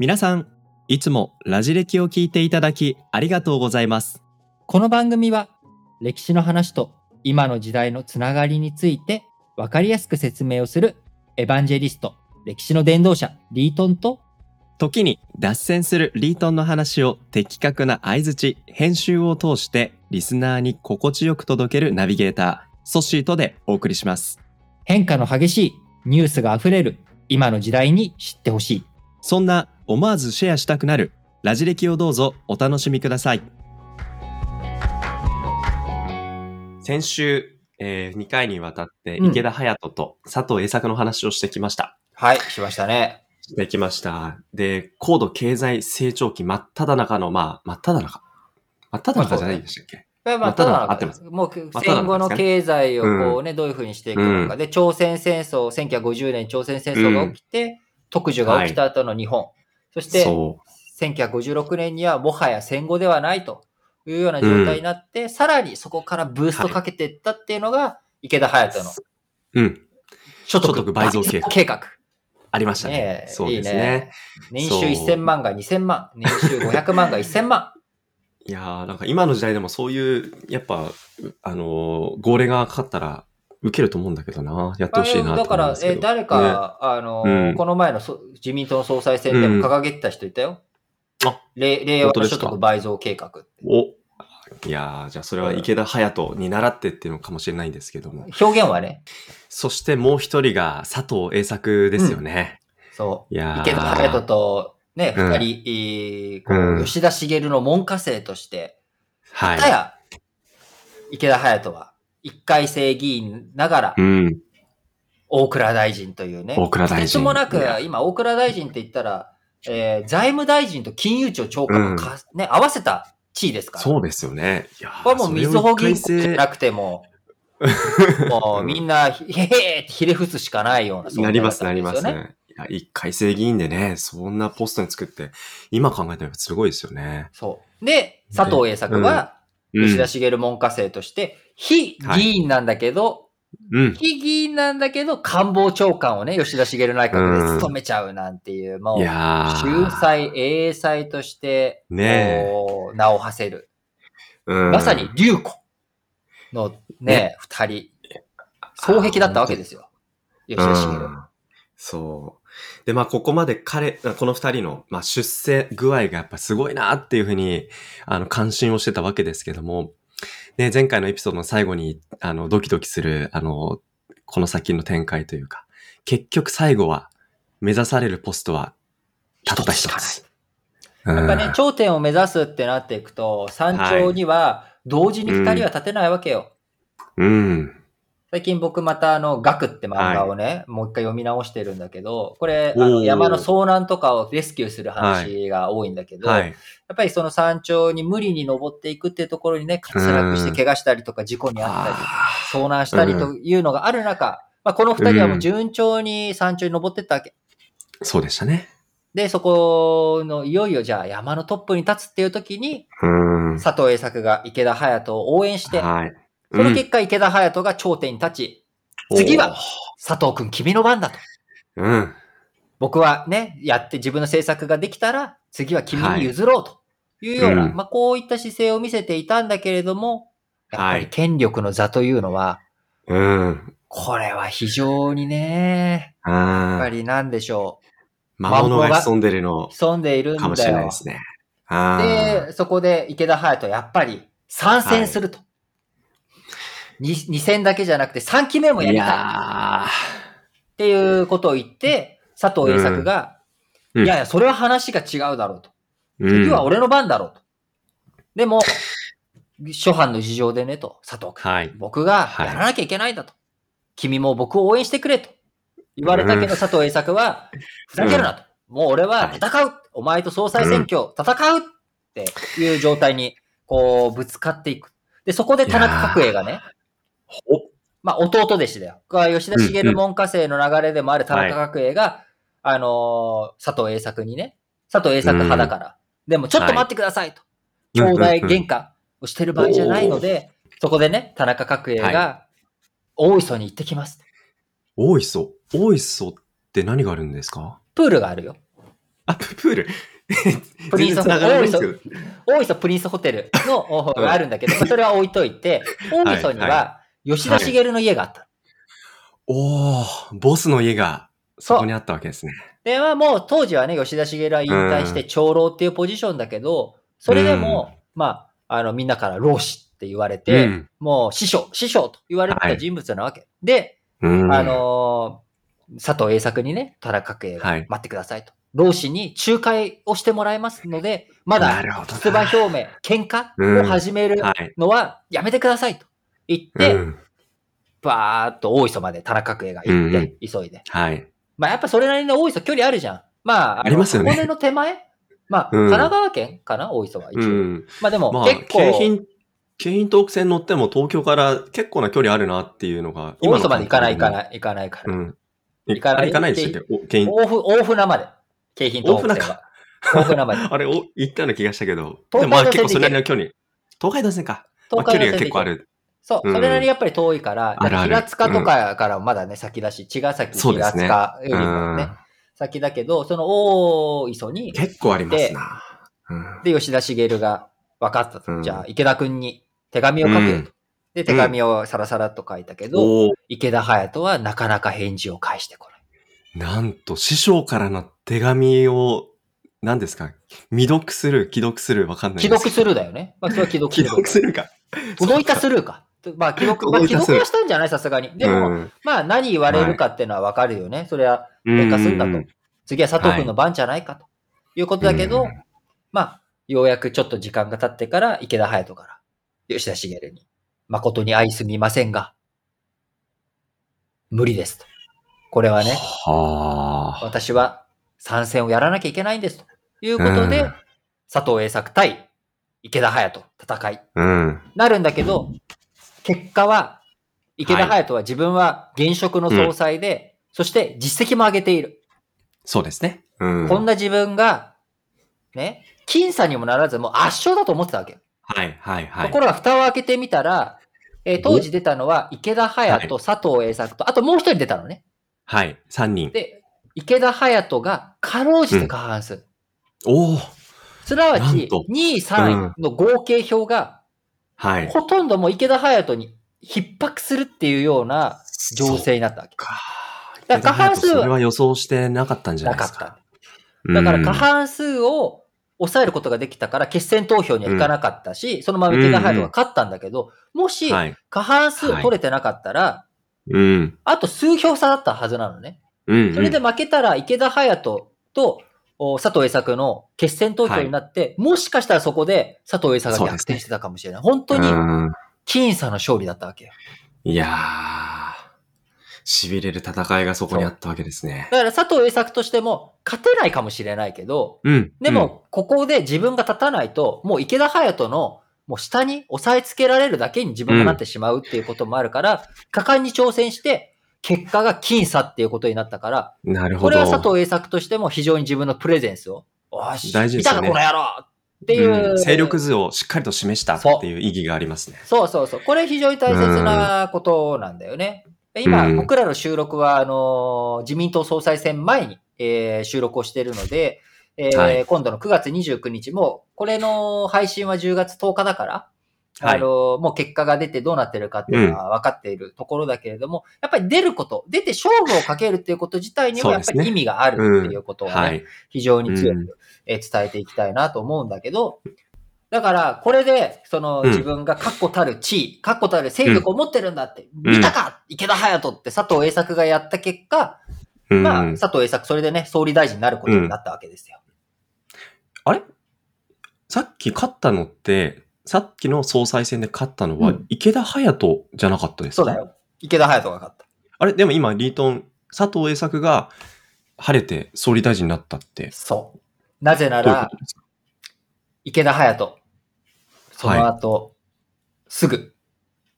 皆さん、いつもラジ歴を聞いていただきありがとうございます。この番組は歴史の話と今の時代のつながりについて分かりやすく説明をするエヴァンジェリスト、歴史の伝道者リートンと時に脱線するリートンの話を的確な相槌、編集を通してリスナーに心地よく届けるナビゲーター、ソッシーとでお送りします。変化の激しいニュースがあふれる今の時代に知ってほしい。そんな思わずシェアしたくなるラジ歴をどうぞお楽しみください。先週、え2回にわたってうん池田隼人と佐藤栄作の話をしてきました。はい、しましたね。してきました。で、高度経済成長期真っ只中の、まあ、真っ只中。真っ只中じゃないんでしたっけ？まあ、まあただただ合ってますもう戦後の経済をこうね、どういうふうにしていくのか。で、朝鮮戦争、1950年朝鮮戦争が起きて、特需が起きた後の日本。そして、そ1956年にはもはや戦後ではないというような状態になって、さらにそこからブーストかけていったっていうのが、池田隼人のう。うん。所得倍増計画計画。ありましたね。ねえそうですね。いいね年収そう1000万が2000万、年収500万が1000万。いやーなんか今の時代でもそういう、やっぱ、うあのー号令がかかったら、受けると思うんだけどな。やってほしいなだから。え誰か、あの、うんこの前のそ自民党の総裁選でも掲げてた人いたよ。あれ令和の所得倍増計画。おいやーじゃあそれは池田隼人に習ってっていうのかもしれないんですけども。表現はね、そしてもう一人が佐藤栄作ですよね。そう。いやー池田隼人とね、うん二人、えーこううん吉田茂の門下生として、はい。たや、池田隼人は、一回生議員ながらう、ん。大蔵大臣というね、大蔵大臣ともなく今、大蔵大臣って言ったら、えー財務大臣と金融庁長官をか、ね、合わせた地位ですから。そうですよね。いやーこれはもうみずほ銀行じゃなくても、もうみんな、へへーってひれ伏すしかないような存在なります、なんりますね。ね。いや、一回生議員でね、そんなポストに作って、今考えたらすごいですよね。そう。で、佐藤栄作は、うん吉田茂門下生として、非議員なんだけど、うん。非議員なんだけど、官房長官をね、吉田茂内閣で務めちゃうなんていう、も、いうやー秀才、英才として、ね名を馳せる。うんまさに、竜子のね、二人、双璧だったわけですよ。吉田茂。うんそう。で、まあ、ここまで彼、この二人の、まあ、出世具合がやっぱすごいなっていうふうに、あの、関心をしてたわけですけども、ね、前回のエピソードの最後に、あの、ドキドキする、あの、この先の展開というか、結局最後は、目指されるポストは、たった一一つ。やっぱねうん、頂点を目指すってなっていくと、山頂には同時に二人は立てないわけよ。うん。最近僕またあの、ガクって漫画をね、もう一回読み直してるんだけど、これ、あの山の遭難とかをレスキューする話が多いんだけど、はい。やっぱりその山頂に無理に登っていくっていうところにね、滑落して怪我したりとか事故に遭ったり、あ遭難したりというのがある中、まあ、この二人はもう順調に山頂に登ってったわけ。ーそうでしたね。で、そこのいよいよじゃあ山のトップに立つっていう時に、うん。佐藤栄作が池田隼人を応援して、はい。その結果池田隼人が頂点に立ち、次は佐藤くん君の番だと。うん。僕はね、やって自分の政策ができたら、次は君に譲ろうというような、はいうんまあこういった姿勢を見せていたんだけれども、やっぱりはい権力の座というのは、うん。これは非常にね、やっ。ぱりなんでしょ魔物が潜んでるのう、潜んでいるんかもしれだよないで。すね。ああ。で、そこで池田隼人やっぱり参戦すると。に2戦だけじゃなくて3期目もやいりたいやっていうことを言って、佐藤栄作が、うんいやいや、それは話が違うだろうと。ー。次は俺の番だろうと。でも、諸般の事情でねと、佐藤君。はい。僕がはいやらなきゃいけないんだと。君も僕を応援してくれと。言われたけど、佐藤栄作は、ふざけるなと。もう俺は戦う、お前と総裁選挙、戦うっていう状態に、こう、ぶつかっていく。で、そこで田中角栄がね、おまあ、弟弟子だよ。これは吉田茂門下生の流れでもある田中角栄が、あのー佐藤栄作にね、佐藤栄作派だから、でもちょっと待ってくださいと。兄弟喧嘩をしてる場合じゃないので、そこでね、田中角栄はが、大磯に行ってきます。大磯？大磯って何があるんですか？プールがあるよ。あ、ププール。プリンス全然繋がらないんですけど。大磯プリンスホテルのおがあるんだけど、まあそれは置いといて、大磯にはい。は吉田茂の家があった。おー、ボスの家がそこにあったわけですね。で、まあもう当時はね、吉田茂は引退して長老っていうポジションだけど、それでも、まあ、あの、みんなから老子って言われて、うんもう師匠、師匠と言われてた人物なわけ。で、うん。あのー佐藤栄作にね、田中角栄がはい待ってくださいと。老子に仲介をしてもらいますので、まだ出馬表明、喧嘩を始めるはい。のはやめてくださいと言って、うんバーっと大磯まで田中角栄が行って、急いで。はい。まあやっぱそれなりの大磯距離あるじゃん。まあ、のありますよね箱根の手前？まあ、うん神奈川県かな？大磯は一応。うん。まあでも、まあ、結構、京浜、京浜東北線乗っても東京から結構な距離あるなっていうのが、大磯まで行かない行かい。ない行かないから。うん。行かない行かないでしたっけ？お京浜大船、大船まで。京浜東北線は。大船 まで。あれ、お行ったような気がしたけど。東海道線でもまあ結構それなりの距離。東海道線か。まあ東距離が海道線で行け結構ある。そう、うんそれなりにやっぱり遠いから、あるある平塚とかからまだね、先だし、茅ヶ崎、平塚よりうもねん、先だけど、その大磯に、結構ありますな。うんで、吉田茂が分かったと。うんじゃあ、池田くんに手紙を書くよと。で、手紙をさらさらっと書いたけど、池田隼人はなかなか返事を返してこない。なんと、師匠からの手紙を、何ですか？未読する、既読する、わかんない既読する。るだよね。まあ、それは既読す 既る。読するか。動いたするか。まあ、既読、まあ、既動いたする読はしたんじゃない？さすがに。でも、うんまあ、何言われるかっていうのはわかるよね。それは、劣化するんだとうん。次は佐藤君の番じゃないかと。いうことだけど、うんまあ、ようやくちょっと時間が経ってから、池田隼人から、吉田茂に、誠に愛すみませんが、無理ですと。これはね、はあ。私は参戦をやらなきゃいけないんですということで、うん佐藤栄作対池田隼人戦いうん。なるんだけど、結果は、池田隼人は自分は現職の総裁で、そして実績も上げている。そうですね。うん。こんな自分が、ね、僅差にもならずもう圧勝だと思ってたわけ。はい、はい、はい。ところが蓋を開けてみたら、えー当時出たのは池田隼人、佐藤栄作と、あともう一人出たのね。はい、3人。で、池田隼人がかろうじて過半数。おおすなわちなんと、2位、3位の合計票が、はい。ほとんどもう池田隼人に逼迫するっていうような情勢になったわけ。か。だから過半数はそれは予想してなかったんじゃなないかっですか。た。だから過うん半数を抑えることができたから決選投票には行かなかったし、そのまま池田隼人が勝ったんだけど、もしはい。過半数を取れてなかったら、うん。あと数票差だったはずなのね。うん。それで負けたら池田隼人とお佐藤栄作の決選投票になって、もしかしたらそこで佐藤栄作が逆転してたかもしれない。本当にうん僅差の勝利だったわけよ。いやー、痺れる戦いがそこにあったわけですね。だから佐藤栄作としても勝てないかもしれないけど、うん。でも、ここで自分が立たないと、もう池田隼人の、もう下に押さえつけられるだけに自分がなってしまうっていうこともあるから、果敢に挑戦して、結果が僅差っていうことになったから、うん、なるほど。これは佐藤栄作としても非常に自分のプレゼンスを、おし、大事ですよね見たかこの野郎っていう、うん勢力図をしっかりと示したっていう意義がありますね。そうそうそう。これ非常に大切なことなんだよね。今、うん僕らの収録は、あのー自民党総裁選前に、えー収録をしているので、えーはい今度の9月29日も、これの配信は10月10日だから、はいあのーもう結果が出てどうなってるかっていうのは分かっているところだけれども、やっぱり出ること、出て勝負をかけるっていうこと自体にもやっぱり意味があるっていうことをね、はい。非常に強うん。くえー伝えていきたいなと思うんだけど、だから、これで、そのうん。自分が確固たる地位、確固たる勢力を持ってるんだって、うん。見たか池田隼人って佐藤栄作がやった結果、うん。まあ、佐藤栄作、それでね、総理大臣になることになったわけですよ。あれ？さっき勝ったのって、さっきの総裁選で勝ったのはうん池田隼人じゃなかったですか、そうだ。よ。池田隼人が勝った。あれ？でも今、リートン、佐藤栄作が晴れて総理大臣になったって、そう。なぜなういうこ、とですか？池田隼人、その後、すぐ、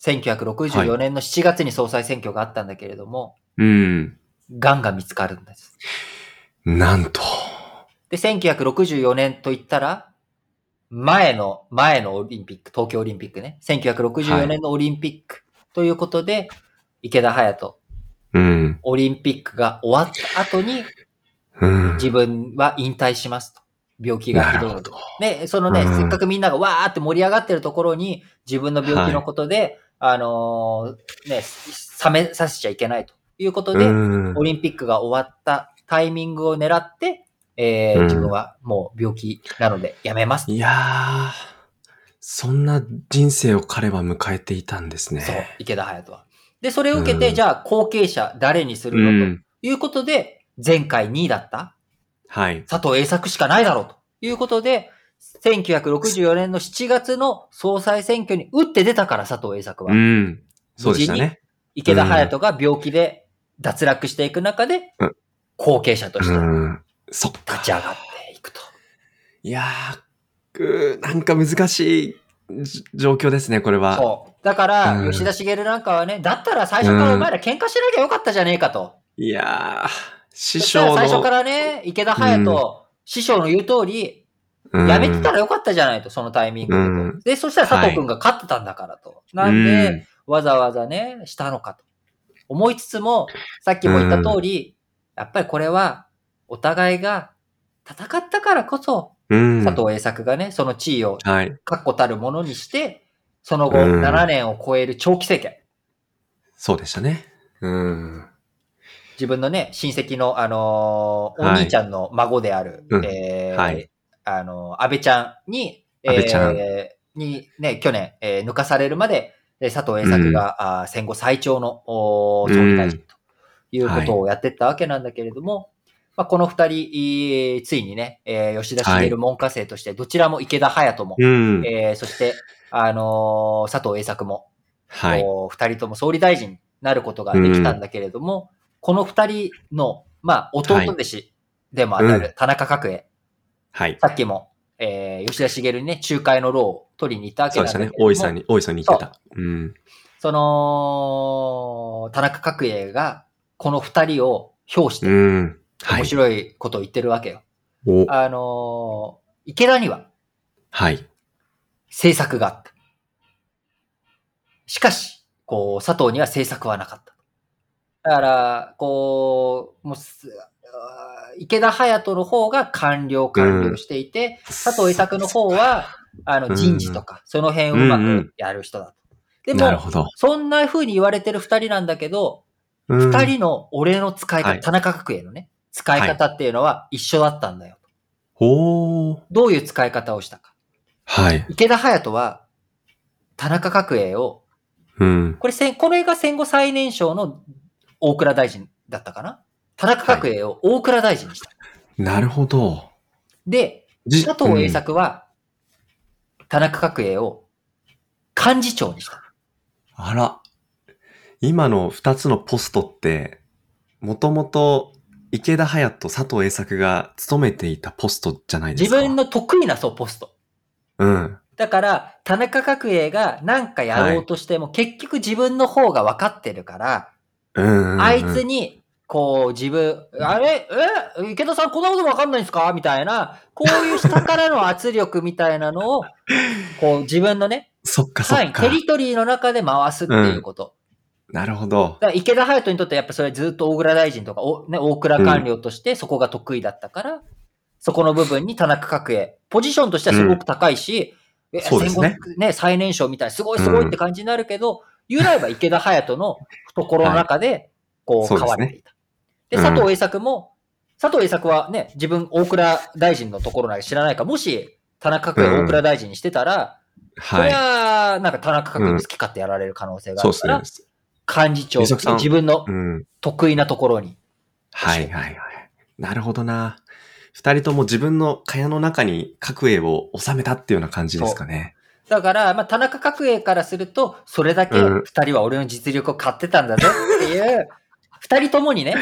1964年の7月に総裁選挙があったんだけれども、うん。癌が見つかるんです。なんと。で、1964年と言ったら、前の、前のオリンピック、東京オリンピックね。1964年のオリンピックということで、池田隼人、うん。オリンピックが終わった後に、うん。自分は引退しますと。病気がひどい。ね、そのね、うんせっかくみんながわーって盛り上がってるところに、自分の病気のことで、あのーね、冷めさせちゃいけないということで、うんオリンピックが終わったタイミングを狙って、えーうん自分はもう病気なのでやめます。いやー、そんな人生を彼は迎えていたんですね。そう、池田隼人は。で、それを受けて、うんじゃあ後継者誰にするうの、ん。ということで、前回2位だったはい。佐藤栄作しかないだろうということで、1964年の7月の総裁選挙に打って出たから佐藤栄作は。うん。そうでしたね。池田隼人が病気で脱落していく中でうん、後継者としてうん。そっか。立ち上がっていくと。いやー、なんか難しいじ状況ですね、これは。そう。だから、うん吉田茂なんかはね、だったら最初からお前ら喧嘩しなきゃよかったじゃねえかと。いやー、師匠の。最初からね、池田隼人、師匠の言う通り、うんやめてたらよかったじゃないと、そのタイミングでと。うんで、そしたら佐藤くんが勝ってたんだからと。なんで、わざわざね、したのかと。思いつつも、さっきも言った通り、やっぱりこれは、お互いが戦ったからこそ、うん、佐藤栄作がね、その地位をはい。確固たるものにして、その後うん7年を超える長期政権。そうでしたね。うん。自分のね、親戚の、あのーおはい兄ちゃんの孫である、はいあのー安倍ちゃんに、えーにね、去年、えー抜かされるまで、えー佐藤栄作が、あー戦後最長のおー総理大臣ということをやってったわけなんだけれども、まあ、この二人、えーついにね、えー吉田茂門下生として、どちらも池田隼人も、うん。えーそして、あのー佐藤栄作も、はい。二人とも総理大臣になることができたんだけれども、この二人の、まあ、弟弟子でもあたうる田中角栄、はい。さっきも、えー吉田茂にね、仲介の労を取りに行ったわけそうでしたね。なんだけれども、大井さんに、大井さんに言ってた。うん。その、田中角栄が、この二人を表して、うん。はい。面白いことを言ってるわけよ。お、あのー池田にははい。政策があった。しかし、こう、佐藤には政策はなかった。だから、こう、もう池田隼人の方が官僚官僚していて、佐藤栄作の方は、あの、うん人事とか、その辺をうまくやる人だと。でも、なるほど。そんな風に言われてる二人なんだけど、二二、人の俺の使い方、はい田中角栄のね、使い方っていうのは一緒だったんだよ。ほー。どういう使い方をしたか。はい。池田隼人は、田中角栄をうん。これ戦、これが戦後最年少の大蔵大臣だったかな田中角栄を大蔵大臣にした。なるほど。で、じ佐藤栄作は、田中角栄を幹事長にした。あら。今の二つのポストって、もともと池田隼人、佐藤栄作が務めていたポストじゃないですか。自分の得意なそう、ポスト。うん。だから、田中角栄が何かやろうとしても、結局自分の方が分かってるから、うんうんうん。あいつに、こう自分、あれ？え？池田さんこんなこと分かんないんですか？みたいな、こういう下からの圧力みたいなのを、こう自分のね、そっかそはい。テリトリーの中で回すっていうこと。なるほど。だから池田隼人にとってやっぱそれずっと大蔵大臣とか、おね、大蔵官僚としてそこが得意だったから、そこの部分に田中角栄、ポジションとしてはすごく高いし、えそうですね。ね、最年少みたい、すごいすごいって感じになるけど、言うなれば池田隼人の懐の中で、こう、変われていた。で、うん佐藤栄作も、佐藤栄作はね、自分大蔵大臣のところなんか知らないから、もし田中角栄大蔵大臣にしてたら、これはは、なんか田中角栄に好き勝手やられる可能性い。があそうるですから、ね。幹事長自分のうん。得意なところに。はいはいはい。なるほどな。二人とも自分の蚊帳の中に角栄を収めたっていうような感じですかね。だから、まあ、田中角栄からすると、それだけうん二人は俺の実力を買ってたんだぜっていう、二人ともにね、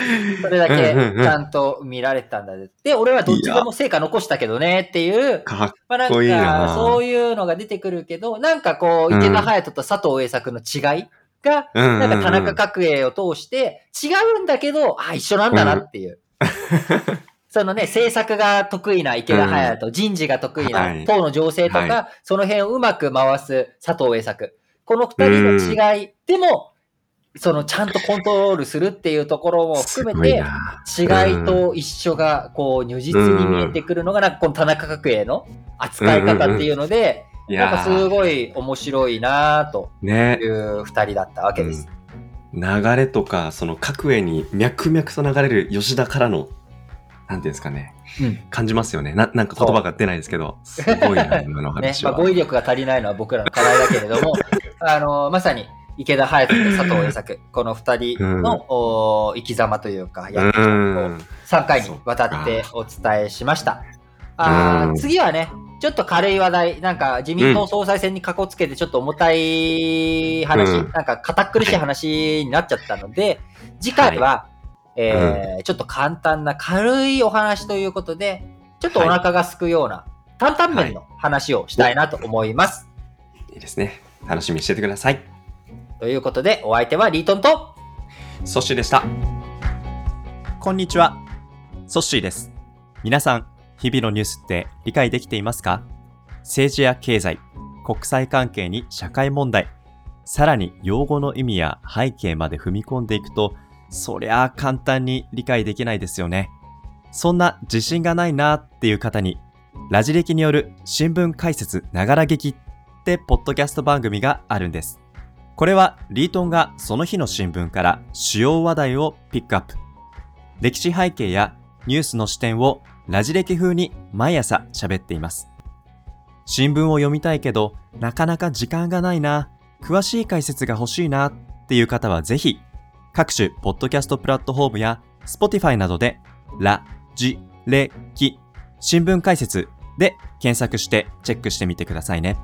それだけうんうんうんちゃんと見られてたんだぜ。で、俺はどっちでも成果残したけどねっていう、かっまあなんこいいなか、そういうのが出てくるけど、なんかこう、池田隼人と佐藤栄作の違いが、うんなんか田中角栄を通して、違うんだけど、あ、一緒なんだなっていう。そのね、政策が得意な池田隼人、人事が得意はない。党の情勢とか、はその辺をうまく回す佐藤栄作。この二人の違い、でも、そのちゃんとコントロールするっていうところも含めて、違いと一緒がこう如実に見えてくるのが、なんかこの田中角栄の扱い方っていうので、なんかすごい面白いなという二人だったわけです。流れとか、その各絵に脈々と流れる吉田からの、なんていうんですかね、うん、感じますよね。な。なんか言葉が出ないですけど、すごいな、今の話は。ねまあ、語彙力が足りないのは僕らの課題だけれども、あの、まさに、池田隼人と佐藤栄作、この二人の、うん、生き様というか、やってを3回にわたってお伝えしました。あ次はね、ちょっと軽い話題、なんか自民党総裁選にかこつけてちょっと重たい話、うん、なんか堅苦しい話になっちゃったので、次回は、はい、えー、ちょっと簡単な軽いお話ということで、ちょっとお腹がすくような、担々麺の話をしたいなと思います。はい、いいですね。楽しみにしててください。ということで、お相手はリートンと、ソッシーでした。こんにちは。ソッシーです。皆さん、日々のニュースって理解できていますか？政治や経済、国際関係に社会問題、さらに用語の意味や背景まで踏み込んでいくと、そりゃあ簡単に理解できないですよね。そんな自信がないなっていう方に、ラジ歴による新聞解説ながら劇ってポッドキャスト番組があるんです。これはリートンがその日の新聞から主要話題をピックアップ。歴史背景やニュースの視点をラジ歴風に毎朝喋っています。新聞を読みたいけど、なかなか時間がないな、詳しい解説が欲しいなっていう方はぜひ、各種ポッドキャストプラットフォームや Spotify などで、ラ、ジ、レ、キ、新聞解説で検索してチェックしてみてくださいね。